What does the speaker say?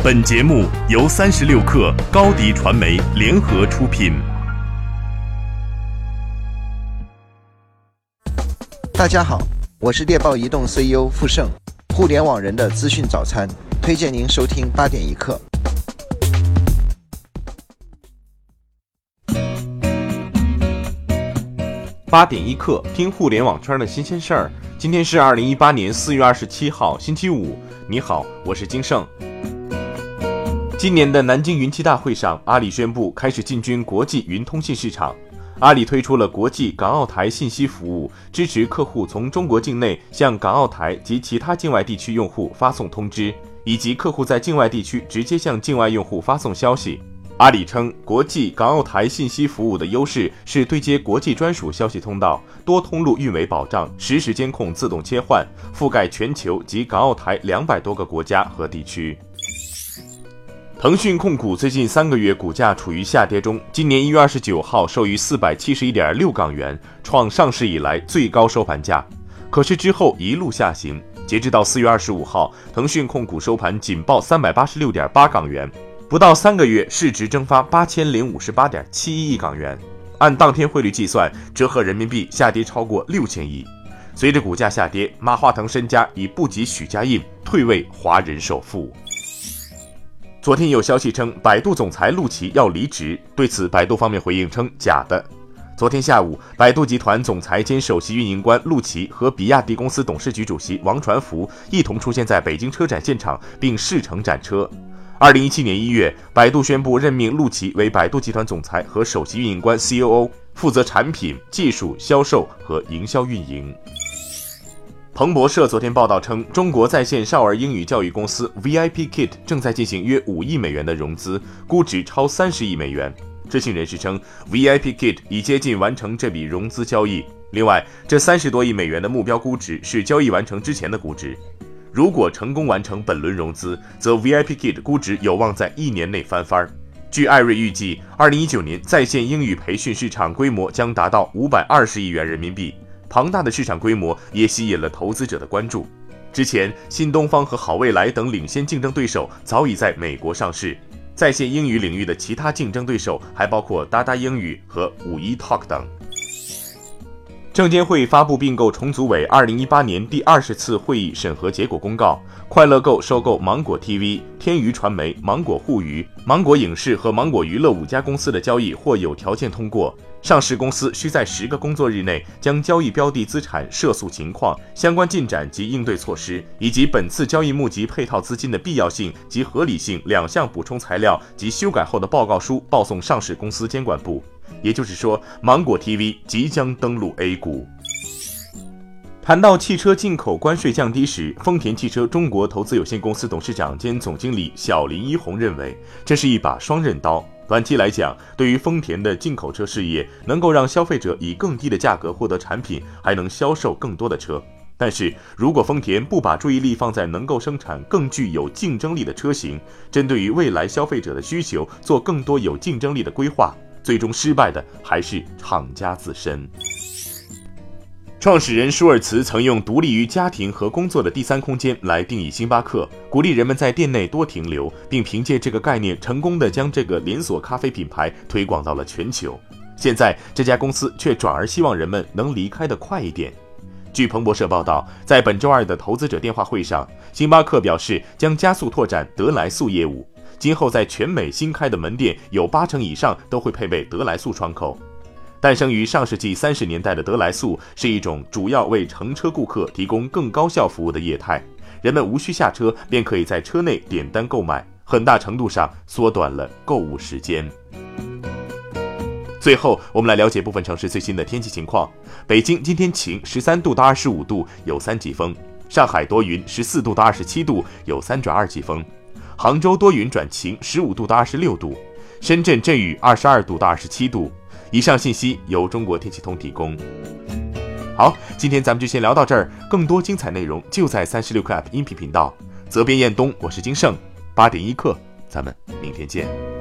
本节目由三十六克高低传媒联合出品。大家好，我是猎豹移动 CEO 傅盛，互联网人的资讯早餐，推荐您收听八点一刻。八点一刻，听互联网圈的新鲜事儿。今天是二零一八年四月二十七号，星期五。你好，我是金盛。今年的南京云栖大会上，阿里宣布开始进军国际云通信市场。阿里推出了国际港澳台信息服务，支持客户从中国境内向港澳台及其他境外地区用户发送通知，以及客户在境外地区直接向境外用户发送消息。阿里称，国际港澳台信息服务的优势是对接国际专属消息通道、多通路运维保障、实时监控自动切换，覆盖全球及港澳台两百多个国家和地区。腾讯控股最近三个月股价处于下跌中，今年一月二十九号收于四百七十一点六港元，创上市以来最高收盘价。可是之后一路下行，截至到四月二十五号，腾讯控股收盘仅报三百八十六点八港元。不到三个月，市值蒸发八千零五十八点七一亿港元，按当天汇率计算，折合人民币下跌超过六千亿。随着股价下跌，马化腾身家已不及许家印，退位华人首富。昨天有消息称，百度总裁陆琪要离职，对此，百度方面回应称假的。昨天下午，百度集团总裁兼首席运营官陆琪和比亚迪公司董事局主席王传福一同出现在北京车展现场，并试乘展车。二零一七年一月，百度宣布任命陆琪为百度集团总裁和首席运营官 （COO），负责产品、技术、销售和营销运营。彭博社昨天报道称，中国在线少儿英语教育公司 VIPKid 正在进行约五亿美元的融资，估值超三十亿美元。知情人士称，VIPKid 已接近完成这笔融资交易。另外，这三十多亿美元的目标估值是交易完成之前的估值。如果成功完成本轮融资，则 VIPKid 估值有望在一年内翻番。据艾瑞预计，二零一九年在线英语培训市场规模将达到五百二十亿元人民币。庞大的市场规模也吸引了投资者的关注。之前，新东方和好未来等领先竞争对手早已在美国上市。在线英语领域的其他竞争对手还包括哒哒英语和五一 Talk 等。证监会发布并购重组委二零一八年第二十次会议审核结果公告：快乐购收购芒果 TV、天娱传媒、芒果互娱、芒果影视和芒果娱乐五家公司的交易或有条件通过。上市公司需在十个工作日内将交易标的资产涉诉情况、相关进展及应对措施，以及本次交易募集配套资金的必要性及合理性两项补充材料及修改后的报告书报送上市公司监管部。也就是说，芒果 TV 即将登陆 A 股。谈到汽车进口关税降低时，丰田汽车中国投资有限公司董事长兼总经理小林一红认为，这是一把双刃刀。短期来讲，对于丰田的进口车事业，能够让消费者以更低的价格获得产品，还能销售更多的车。但是如果丰田不把注意力放在能够生产更具有竞争力的车型，针对于未来消费者的需求做更多有竞争力的规划，最终失败的还是厂家自身。创始人舒尔茨曾用独立于家庭和工作的第三空间来定义星巴克，鼓励人们在店内多停留，并凭借这个概念成功的将这个连锁咖啡品牌推广到了全球。现在这家公司却转而希望人们能离开的快一点。据彭博社报道，在本周二的投资者电话会上，星巴克表示将加速拓展得来速业务。今后在全美新开的门店有八成以上都会配备得来速窗口。诞生于上世纪三十年代的德来速是一种主要为乘车顾客提供更高效服务的业态，人们无需下车便可以在车内点单购买，很大程度上缩短了购物时间。最后，我们来了解部分城市最新的天气情况：北京今天晴，十三度到二十五度，有三级风；上海多云，十四度到二十七度，有三转二级风。杭州多云转晴，十五度到二十六度；深圳阵雨，二十二度到二十七度。以上信息由中国天气通提供。好，今天咱们就先聊到这儿，更多精彩内容就在三十六课 App 音频频道。责编：彦东，我是金盛，八点一刻，咱们明天见。